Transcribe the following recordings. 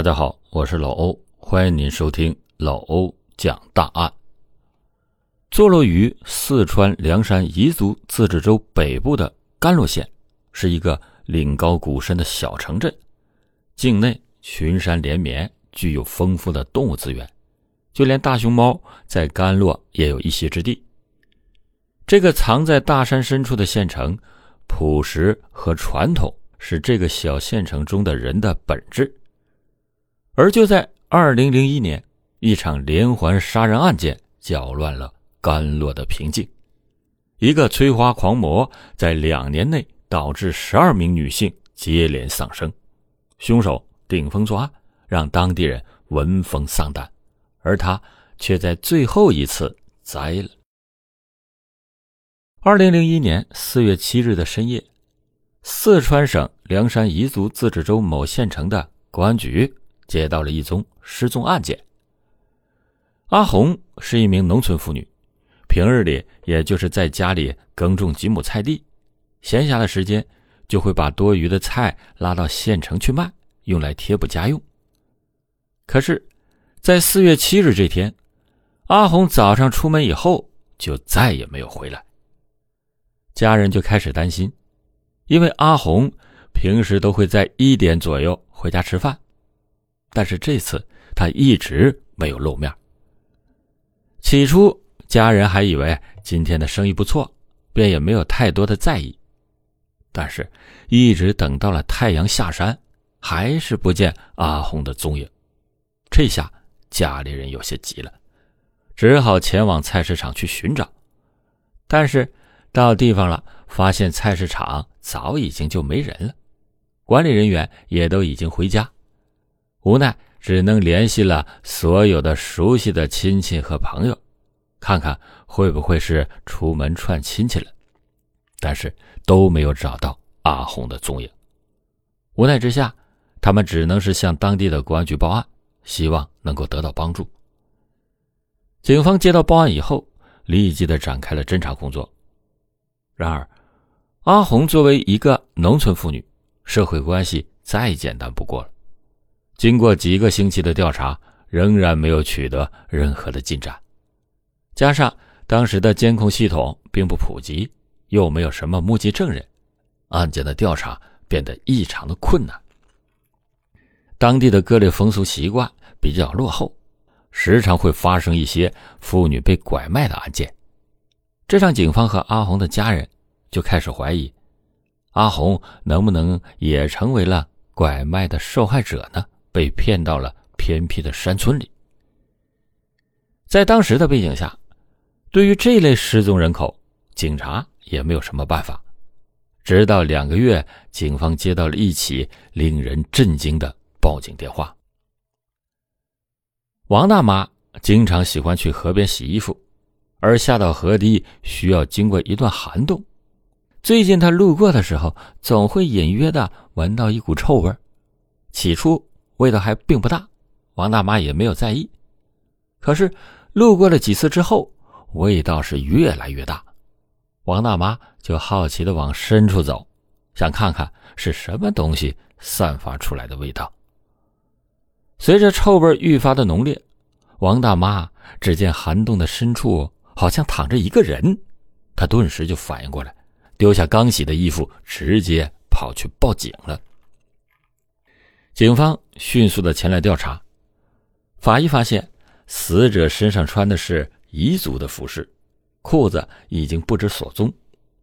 大家好，我是老欧，欢迎您收听老欧讲大案。坐落于四川凉山彝族自治州北部的甘洛县，是一个岭高谷深的小城镇，境内群山连绵，具有丰富的动物资源，就连大熊猫在甘洛也有一席之地。这个藏在大山深处的县城，朴实和传统是这个小县城中的人的本质。而就在二零零一年，一场连环杀人案件搅乱了甘洛的平静。一个催花狂魔在两年内导致十二名女性接连丧生，凶手顶风作案，让当地人闻风丧胆，而他却在最后一次栽了。二零零一年四月七日的深夜，四川省凉山彝族自治州某县城的公安局。接到了一宗失踪案件。阿红是一名农村妇女，平日里也就是在家里耕种几亩菜地，闲暇的时间就会把多余的菜拉到县城去卖，用来贴补家用。可是，在四月七日这天，阿红早上出门以后就再也没有回来。家人就开始担心，因为阿红平时都会在一点左右回家吃饭。但是这次他一直没有露面。起初家人还以为今天的生意不错，便也没有太多的在意。但是，一直等到了太阳下山，还是不见阿红的踪影。这下家里人有些急了，只好前往菜市场去寻找。但是到地方了，发现菜市场早已经就没人了，管理人员也都已经回家。无奈，只能联系了所有的熟悉的亲戚和朋友，看看会不会是出门串亲戚了。但是都没有找到阿红的踪影。无奈之下，他们只能是向当地的公安局报案，希望能够得到帮助。警方接到报案以后，立即的展开了侦查工作。然而，阿红作为一个农村妇女，社会关系再简单不过了。经过几个星期的调查，仍然没有取得任何的进展。加上当时的监控系统并不普及，又没有什么目击证人，案件的调查变得异常的困难。当地的各类风俗习惯比较落后，时常会发生一些妇女被拐卖的案件，这让警方和阿红的家人就开始怀疑：阿红能不能也成为了拐卖的受害者呢？被骗到了偏僻的山村里，在当时的背景下，对于这类失踪人口，警察也没有什么办法。直到两个月，警方接到了一起令人震惊的报警电话。王大妈经常喜欢去河边洗衣服，而下到河堤需要经过一段涵洞。最近她路过的时候，总会隐约的闻到一股臭味起初。味道还并不大，王大妈也没有在意。可是路过了几次之后，味道是越来越大，王大妈就好奇的往深处走，想看看是什么东西散发出来的味道。随着臭味愈发的浓烈，王大妈只见涵洞的深处好像躺着一个人，她顿时就反应过来，丢下刚洗的衣服，直接跑去报警了。警方迅速的前来调查，法医发现死者身上穿的是彝族的服饰，裤子已经不知所踪，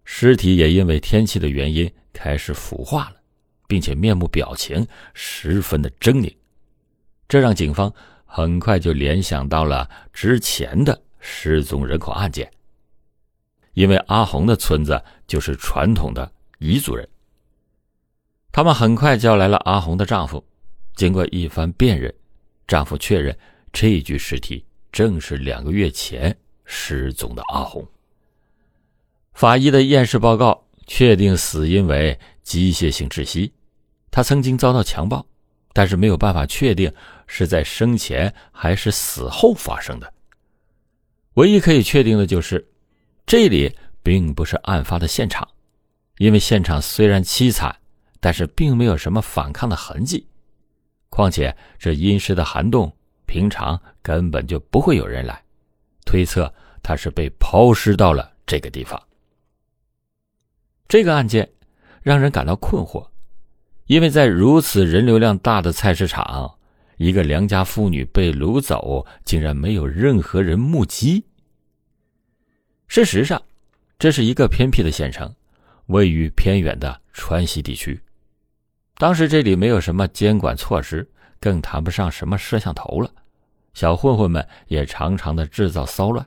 尸体也因为天气的原因开始腐化了，并且面目表情十分的狰狞，这让警方很快就联想到了之前的失踪人口案件，因为阿红的村子就是传统的彝族人。他们很快叫来了阿红的丈夫，经过一番辨认，丈夫确认这具尸体正是两个月前失踪的阿红。法医的验尸报告确定死因为机械性窒息，她曾经遭到强暴，但是没有办法确定是在生前还是死后发生的。唯一可以确定的就是，这里并不是案发的现场，因为现场虽然凄惨。但是并没有什么反抗的痕迹，况且这阴湿的涵洞，平常根本就不会有人来，推测他是被抛尸到了这个地方。这个案件让人感到困惑，因为在如此人流量大的菜市场，一个良家妇女被掳走，竟然没有任何人目击。事实上，这是一个偏僻的县城，位于偏远的川西地区。当时这里没有什么监管措施，更谈不上什么摄像头了。小混混们也常常的制造骚乱，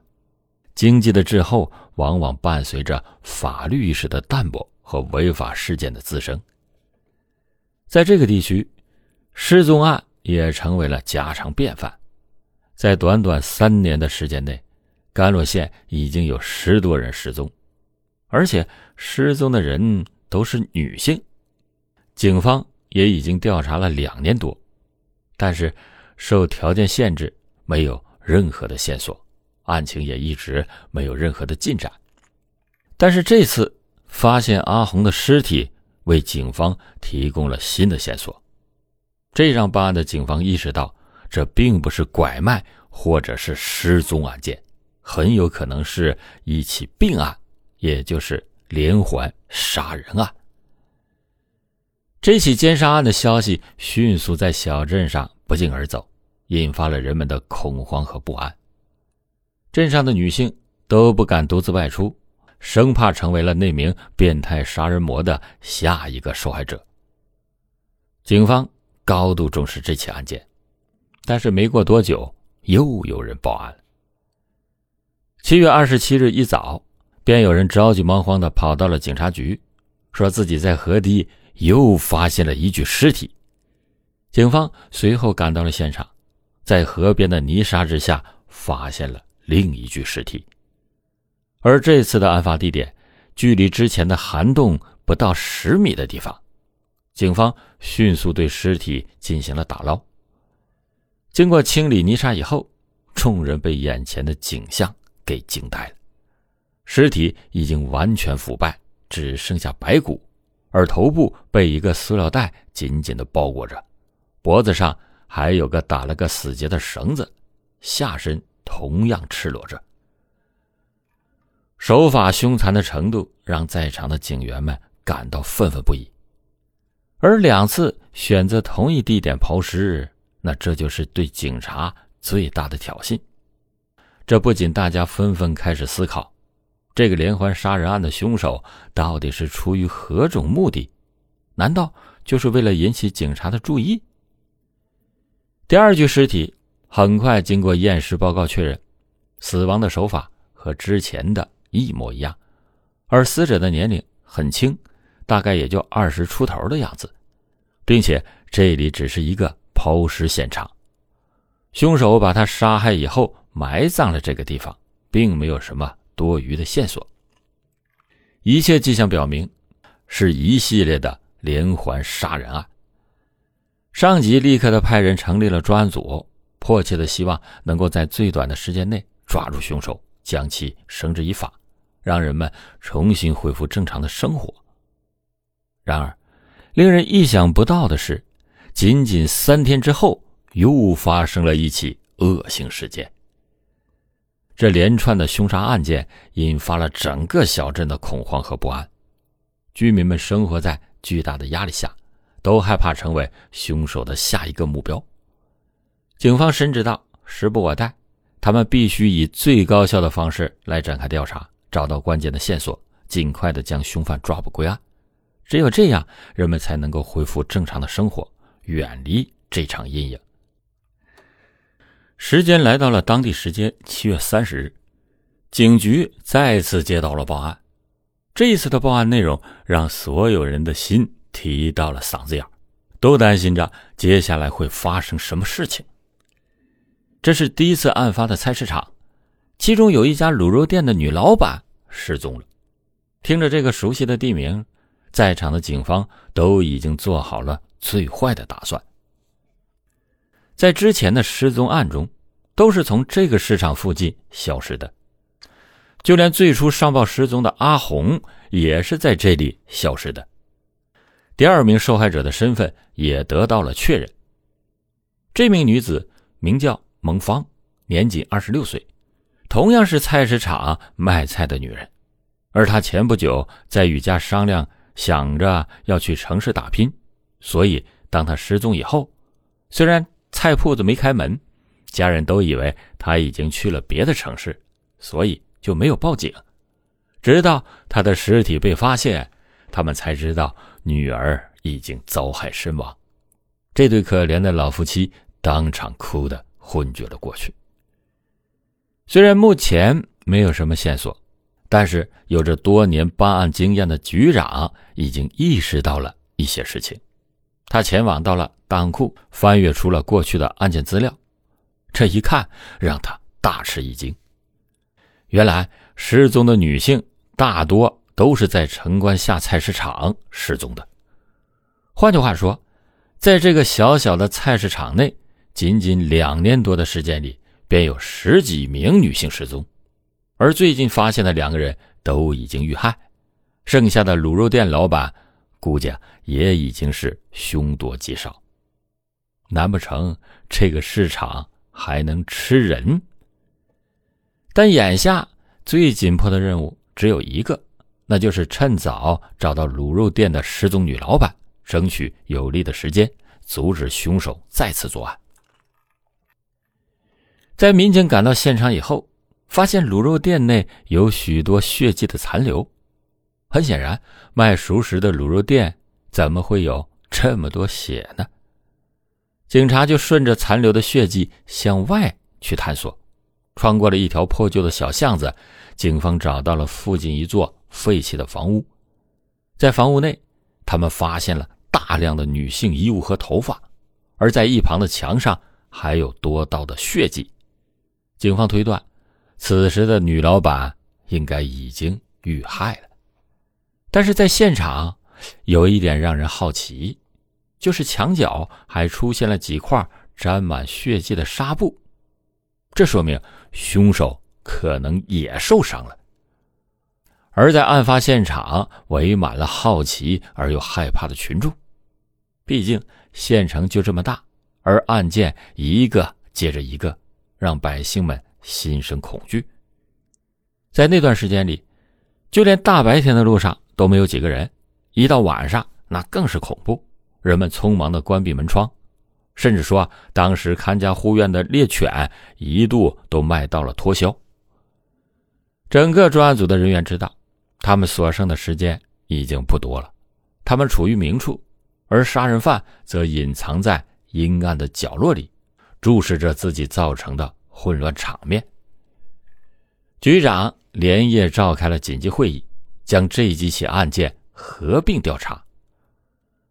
经济的滞后往往伴随着法律意识的淡薄和违法事件的滋生。在这个地区，失踪案也成为了家常便饭。在短短三年的时间内，甘洛县已经有十多人失踪，而且失踪的人都是女性。警方也已经调查了两年多，但是受条件限制，没有任何的线索，案情也一直没有任何的进展。但是这次发现阿红的尸体，为警方提供了新的线索，这让办案的警方意识到，这并不是拐卖或者是失踪案件，很有可能是一起并案，也就是连环杀人案。这起奸杀案的消息迅速在小镇上不胫而走，引发了人们的恐慌和不安。镇上的女性都不敢独自外出，生怕成为了那名变态杀人魔的下一个受害者。警方高度重视这起案件，但是没过多久，又有人报案。七月二十七日一早，便有人着急忙慌的跑到了警察局，说自己在河堤。又发现了一具尸体，警方随后赶到了现场，在河边的泥沙之下发现了另一具尸体。而这次的案发地点距离之前的涵洞不到十米的地方，警方迅速对尸体进行了打捞。经过清理泥沙以后，众人被眼前的景象给惊呆了：尸体已经完全腐败，只剩下白骨。而头部被一个塑料袋紧紧的包裹着，脖子上还有个打了个死结的绳子，下身同样赤裸着。手法凶残的程度让在场的警员们感到愤愤不已。而两次选择同一地点抛尸，那这就是对警察最大的挑衅。这不仅大家纷纷开始思考。这个连环杀人案的凶手到底是出于何种目的？难道就是为了引起警察的注意？第二具尸体很快经过验尸报告确认，死亡的手法和之前的一模一样，而死者的年龄很轻，大概也就二十出头的样子，并且这里只是一个抛尸现场，凶手把他杀害以后埋葬了这个地方，并没有什么。多余的线索，一切迹象表明，是一系列的连环杀人案。上级立刻的派人成立了专案组，迫切的希望能够在最短的时间内抓住凶手，将其绳之以法，让人们重新恢复正常的生活。然而，令人意想不到的是，仅仅三天之后，又发生了一起恶性事件。这连串的凶杀案件引发了整个小镇的恐慌和不安，居民们生活在巨大的压力下，都害怕成为凶手的下一个目标。警方深知到时不我待，他们必须以最高效的方式来展开调查，找到关键的线索，尽快的将凶犯抓捕归案。只有这样，人们才能够恢复正常的生活，远离这场阴影。时间来到了当地时间七月三十日，警局再次接到了报案。这一次的报案内容让所有人的心提到了嗓子眼都担心着接下来会发生什么事情。这是第一次案发的菜市场，其中有一家卤肉店的女老板失踪了。听着这个熟悉的地名，在场的警方都已经做好了最坏的打算。在之前的失踪案中，都是从这个市场附近消失的，就连最初上报失踪的阿红也是在这里消失的。第二名受害者的身份也得到了确认，这名女子名叫蒙芳，年仅二十六岁，同样是菜市场卖菜的女人。而她前不久在与家商量，想着要去城市打拼，所以当她失踪以后，虽然菜铺子没开门，家人都以为他已经去了别的城市，所以就没有报警。直到他的尸体被发现，他们才知道女儿已经遭害身亡。这对可怜的老夫妻当场哭得昏厥了过去。虽然目前没有什么线索，但是有着多年办案经验的局长已经意识到了一些事情。他前往到了档库，翻阅出了过去的案件资料。这一看，让他大吃一惊。原来失踪的女性大多都是在城关下菜市场失踪的。换句话说，在这个小小的菜市场内，仅仅两年多的时间里，便有十几名女性失踪，而最近发现的两个人都已经遇害，剩下的卤肉店老板估计也已经是凶多吉少。难不成这个市场还能吃人？但眼下最紧迫的任务只有一个，那就是趁早找到卤肉店的失踪女老板。争取有利的时间，阻止凶手再次作案。在民警赶到现场以后，发现卤肉店内有许多血迹的残留。很显然，卖熟食的卤肉店怎么会有这么多血呢？警察就顺着残留的血迹向外去探索，穿过了一条破旧的小巷子，警方找到了附近一座废弃的房屋。在房屋内，他们发现了。大量的女性衣物和头发，而在一旁的墙上还有多道的血迹。警方推断，此时的女老板应该已经遇害了。但是在现场有一点让人好奇，就是墙角还出现了几块沾满血迹的纱布，这说明凶手可能也受伤了。而在案发现场围满了好奇而又害怕的群众。毕竟县城就这么大，而案件一个接着一个，让百姓们心生恐惧。在那段时间里，就连大白天的路上都没有几个人，一到晚上那更是恐怖。人们匆忙的关闭门窗，甚至说当时看家护院的猎犬一度都卖到了脱销。整个专案组的人员知道，他们所剩的时间已经不多了，他们处于明处。而杀人犯则隐藏在阴暗的角落里，注视着自己造成的混乱场面。局长连夜召开了紧急会议，将这几起案件合并调查。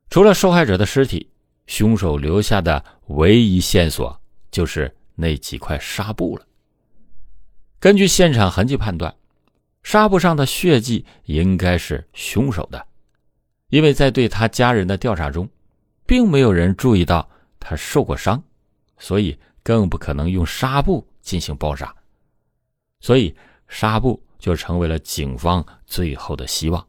除了受害者的尸体，凶手留下的唯一线索就是那几块纱布了。根据现场痕迹判断，纱布上的血迹应该是凶手的。因为在对他家人的调查中，并没有人注意到他受过伤，所以更不可能用纱布进行包扎，所以纱布就成为了警方最后的希望。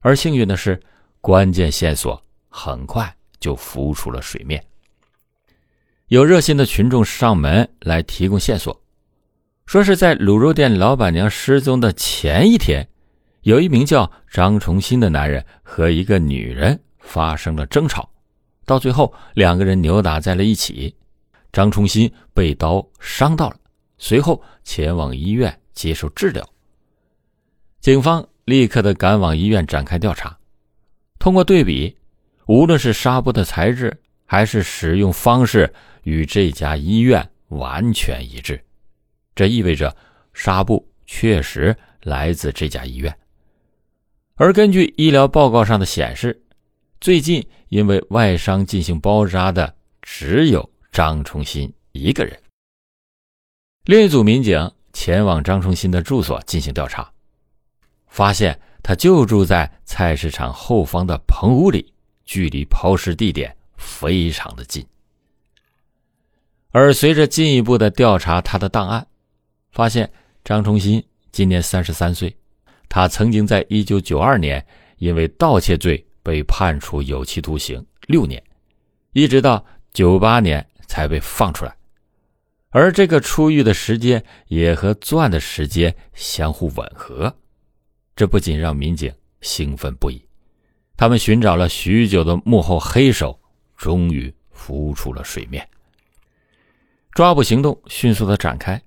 而幸运的是，关键线索很快就浮出了水面。有热心的群众上门来提供线索，说是在卤肉店老板娘失踪的前一天。有一名叫张崇新的男人和一个女人发生了争吵，到最后两个人扭打在了一起，张崇新被刀伤到了，随后前往医院接受治疗。警方立刻的赶往医院展开调查，通过对比，无论是纱布的材质还是使用方式，与这家医院完全一致，这意味着纱布确实来自这家医院。而根据医疗报告上的显示，最近因为外伤进行包扎的只有张崇新一个人。另一组民警前往张崇新的住所进行调查，发现他就住在菜市场后方的棚屋里，距离抛尸地点非常的近。而随着进一步的调查他的档案，发现张崇新今年三十三岁。他曾经在一九九二年因为盗窃罪被判处有期徒刑六年，一直到九八年才被放出来，而这个出狱的时间也和作案的时间相互吻合，这不仅让民警兴奋不已，他们寻找了许久的幕后黑手终于浮出了水面。抓捕行动迅速的展开，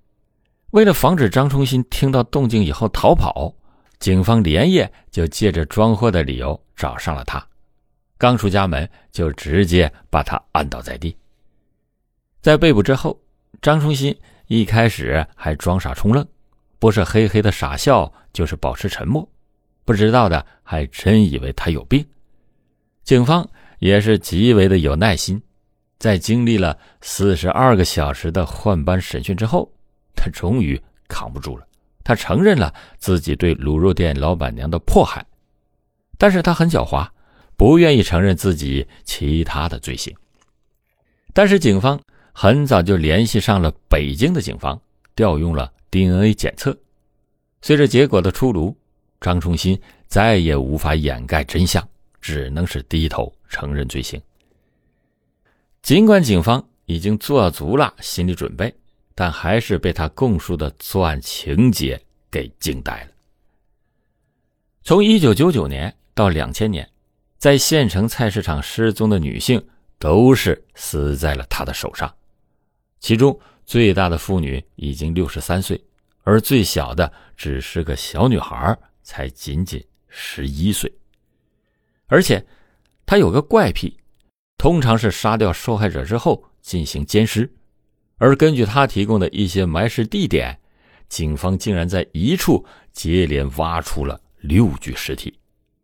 为了防止张崇新听到动静以后逃跑，警方连夜就借着装货的理由找上了他。刚出家门，就直接把他按倒在地。在被捕之后，张崇新一开始还装傻充愣，不是嘿嘿的傻笑，就是保持沉默，不知道的还真以为他有病。警方也是极为的有耐心，在经历了四十二个小时的换班审讯之后，他终于扛不住了，他承认了自己对卤肉店老板娘的迫害，但是他很狡猾。不愿意承认自己其他的罪行，但是警方很早就联系上了北京的警方，调用了 DNA 检测。随着结果的出炉，张崇新再也无法掩盖真相，只能是低头承认罪行。尽管警方已经做足了心理准备，但还是被他供述的作案情节给惊呆了。从1999年到2000年。在县城菜市场失踪的女性都是死在了他的手上，其中最大的妇女已经六十三岁，而最小的只是个小女孩，才仅仅十一岁。而且，他有个怪癖，通常是杀掉受害者之后进行奸尸，而根据他提供的一些埋尸地点，警方竟然在一处接连挖出了六具尸体。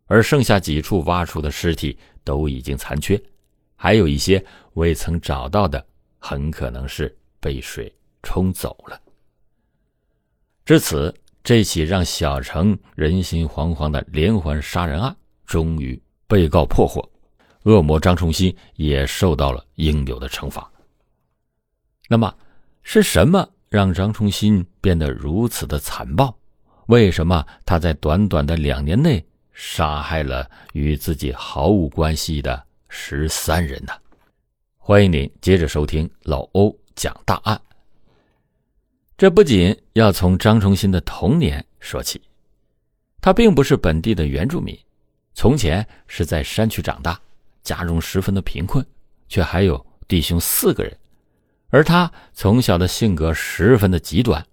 而剩下几处挖出的尸体都已经残缺，还有一些未曾找到的，很可能是被水冲走了。至此，这起让小城人心惶惶的连环杀人案终于被告破获，恶魔张崇新也受到了应有的惩罚。那么，是什么让张崇新变得如此的残暴？为什么他在短短的两年内？杀害了与自己毫无关系的十三人呢！欢迎您接着收听老欧讲大案。这不仅要从张崇新的童年说起，他并不是本地的原住民，从前是在山区长大，家中十分的贫困，却还有弟兄四个人，而他从小的性格十分的极端，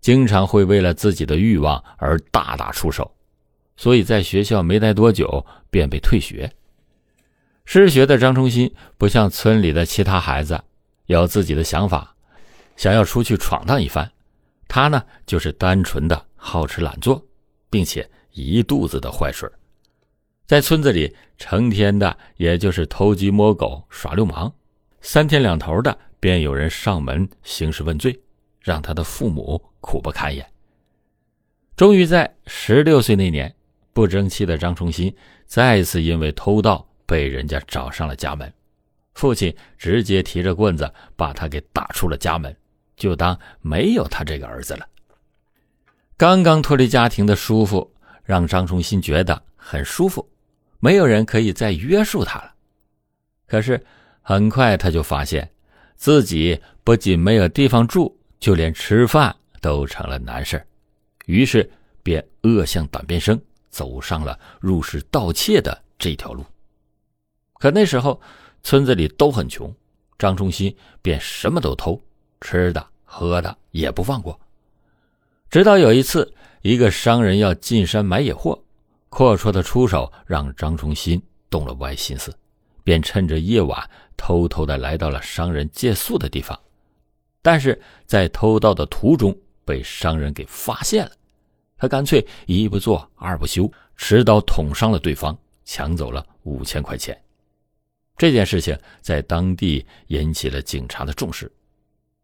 经常会为了自己的欲望而大打出手。所以在学校没待多久便被退学。失学的张崇新不像村里的其他孩子有自己的想法，想要出去闯荡一番。他呢，就是单纯的好吃懒做，并且一肚子的坏水，在村子里成天的也就是偷鸡摸狗、耍流氓，三天两头的便有人上门兴师问罪，让他的父母苦不堪言。终于在十六岁那年。不争气的张崇新再次因为偷盗被人家找上了家门，父亲直接提着棍子把他给打出了家门，就当没有他这个儿子了。刚刚脱离家庭的舒服让张崇新觉得很舒服，没有人可以再约束他了。可是很快他就发现，自己不仅没有地方住，就连吃饭都成了难事于是便恶向胆边生。走上了入室盗窃的这条路，可那时候村子里都很穷，张忠新便什么都偷，吃的喝的也不放过。直到有一次，一个商人要进山买野货，阔绰的出手让张忠新动了歪心思，便趁着夜晚偷偷的来到了商人借宿的地方，但是在偷盗的途中被商人给发现了。他干脆一不做二不休，持刀捅伤了对方，抢走了五千块钱。这件事情在当地引起了警察的重视。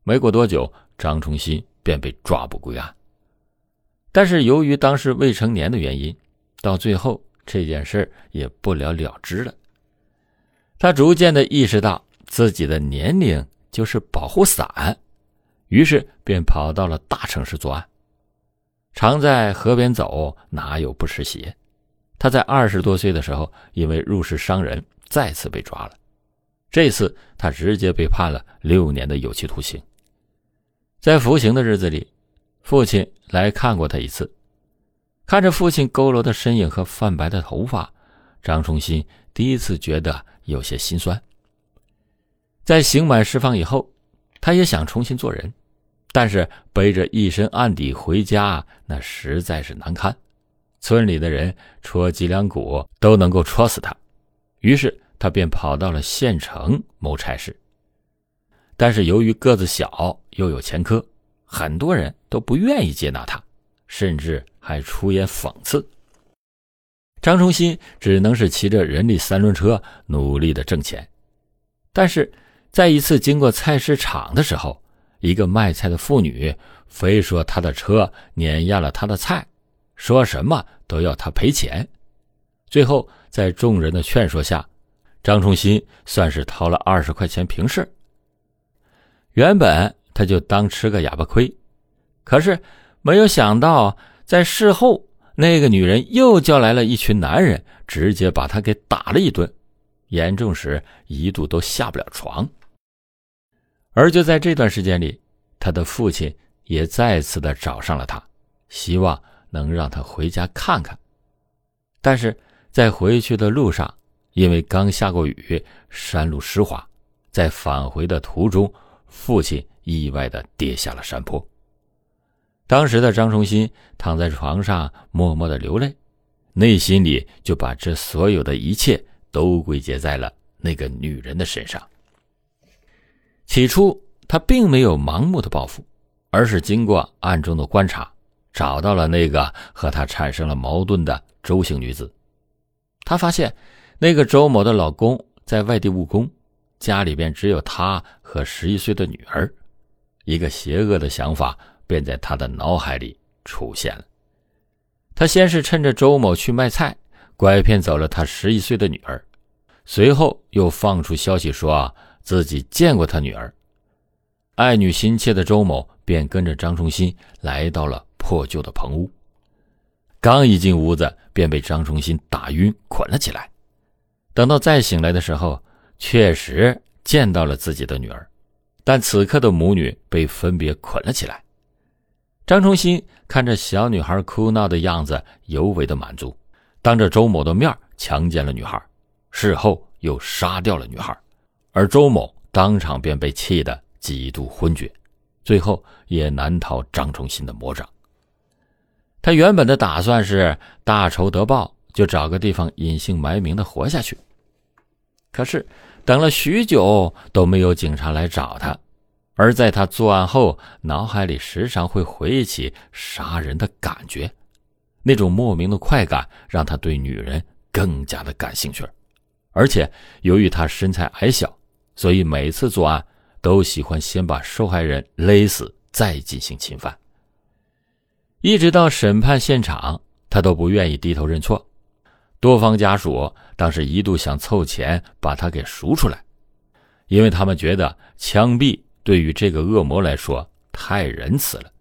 没过多久，张崇新便被抓捕归案。但是由于当时未成年的原因，到最后这件事也不了了之了。他逐渐的意识到自己的年龄就是保护伞，于是便跑到了大城市作案。常在河边走，哪有不湿鞋？他在二十多岁的时候，因为入室伤人，再次被抓了。这次他直接被判了六年的有期徒刑。在服刑的日子里，父亲来看过他一次，看着父亲佝偻的身影和泛白的头发，张崇新第一次觉得有些心酸。在刑满释放以后，他也想重新做人，但是背着一身案底回家，那实在是难堪。村里的人戳脊梁骨都能够戳死他，于是他便跑到了县城谋差事。但是由于个子小又有前科，很多人都不愿意接纳他，甚至还出言讽刺。张崇新只能是骑着人力三轮车努力的挣钱。但是在一次经过菜市场的时候，一个卖菜的妇女非说他的车碾压了他的菜。说什么都要他赔钱，最后在众人的劝说下，张崇新算是掏了二十块钱平事。原本他就当吃个哑巴亏，可是没有想到，在事后那个女人又叫来了一群男人，直接把他给打了一顿，严重时一度都下不了床。而就在这段时间里，他的父亲也再次的找上了他，希望。能让他回家看看，但是在回去的路上，因为刚下过雨，山路湿滑，在返回的途中，父亲意外的跌下了山坡。当时的张崇新躺在床上，默默的流泪，内心里就把这所有的一切都归结在了那个女人的身上。起初，他并没有盲目的报复，而是经过暗中的观察。找到了那个和他产生了矛盾的周姓女子，他发现那个周某的老公在外地务工，家里边只有他和十一岁的女儿，一个邪恶的想法便在他的脑海里出现了。他先是趁着周某去卖菜，拐骗走了他十一岁的女儿，随后又放出消息说自己见过他女儿，爱女心切的周某便跟着张崇新来到了。破旧的棚屋，刚一进屋子，便被张忠新打晕，捆了起来。等到再醒来的时候，确实见到了自己的女儿，但此刻的母女被分别捆了起来。张忠新看着小女孩哭闹的样子，尤为的满足，当着周某的面强奸了女孩，事后又杀掉了女孩，而周某当场便被气得几度昏厥，最后也难逃张忠新的魔掌。他原本的打算是大仇得报，就找个地方隐姓埋名的活下去。可是等了许久都没有警察来找他，而在他作案后，脑海里时常会回忆起杀人的感觉，那种莫名的快感让他对女人更加的感兴趣。而且由于他身材矮小，所以每次作案都喜欢先把受害人勒死，再进行侵犯。一直到审判现场，他都不愿意低头认错。多方家属当时一度想凑钱把他给赎出来，因为他们觉得枪毙对于这个恶魔来说太仁慈了，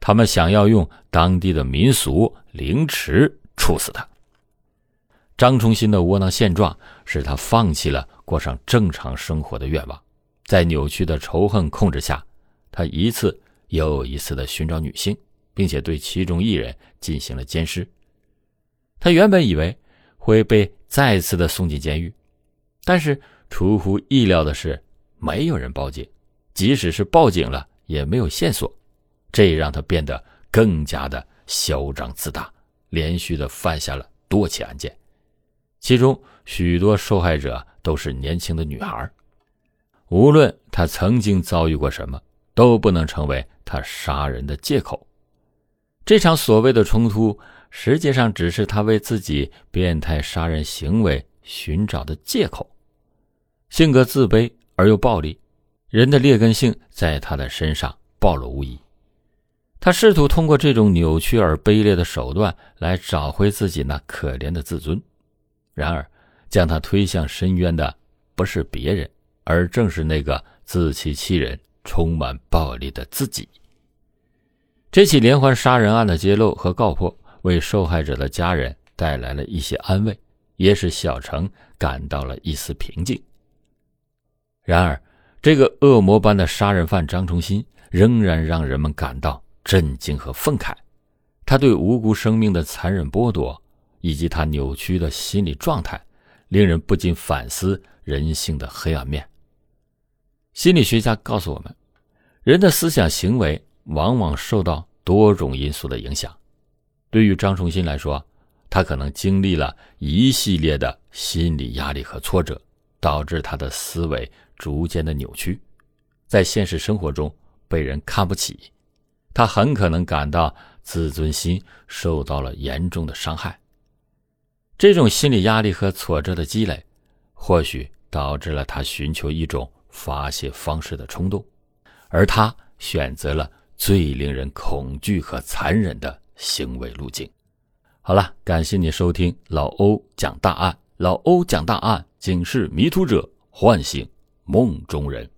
他们想要用当地的民俗凌迟处死他。张崇新的窝囊现状使他放弃了过上正常生活的愿望，在扭曲的仇恨控制下，他一次又一次的寻找女性。并且对其中一人进行了监尸。他原本以为会被再次的送进监狱，但是出乎意料的是，没有人报警，即使是报警了，也没有线索。这让他变得更加的嚣张自大，连续的犯下了多起案件，其中许多受害者都是年轻的女孩。无论他曾经遭遇过什么，都不能成为他杀人的借口。这场所谓的冲突，实际上只是他为自己变态杀人行为寻找的借口。性格自卑而又暴力，人的劣根性在他的身上暴露无遗。他试图通过这种扭曲而卑劣的手段来找回自己那可怜的自尊。然而，将他推向深渊的不是别人，而正是那个自欺欺人、充满暴力的自己。这起连环杀人案的揭露和告破，为受害者的家人带来了一些安慰，也使小程感到了一丝平静。然而，这个恶魔般的杀人犯张崇新仍然让人们感到震惊和愤慨。他对无辜生命的残忍剥夺，以及他扭曲的心理状态，令人不禁反思人性的黑暗面。心理学家告诉我们，人的思想行为往往受到多种因素的影响。对于张崇新来说，他可能经历了一系列的心理压力和挫折，导致他的思维。逐渐的扭曲，在现实生活中被人看不起，他很可能感到自尊心受到了严重的伤害。这种心理压力和挫折的积累，或许导致了他寻求一种发泄方式的冲动，而他选择了最令人恐惧和残忍的行为路径。好了，感谢你收听老欧讲大案，老欧讲大案，警示迷途者，唤醒。梦中人。